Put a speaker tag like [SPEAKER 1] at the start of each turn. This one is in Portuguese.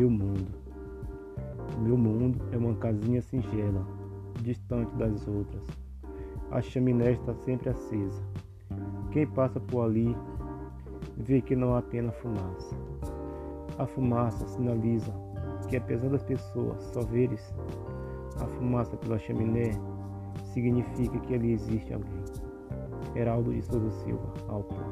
[SPEAKER 1] meu mundo. Meu mundo é uma casinha singela, distante das outras. A chaminé está sempre acesa. Quem passa por ali vê que não há apenas fumaça. A fumaça sinaliza que apesar das pessoas só veres a fumaça pela chaminé, significa que ali existe alguém. Heraldo de Souza Silva, autor.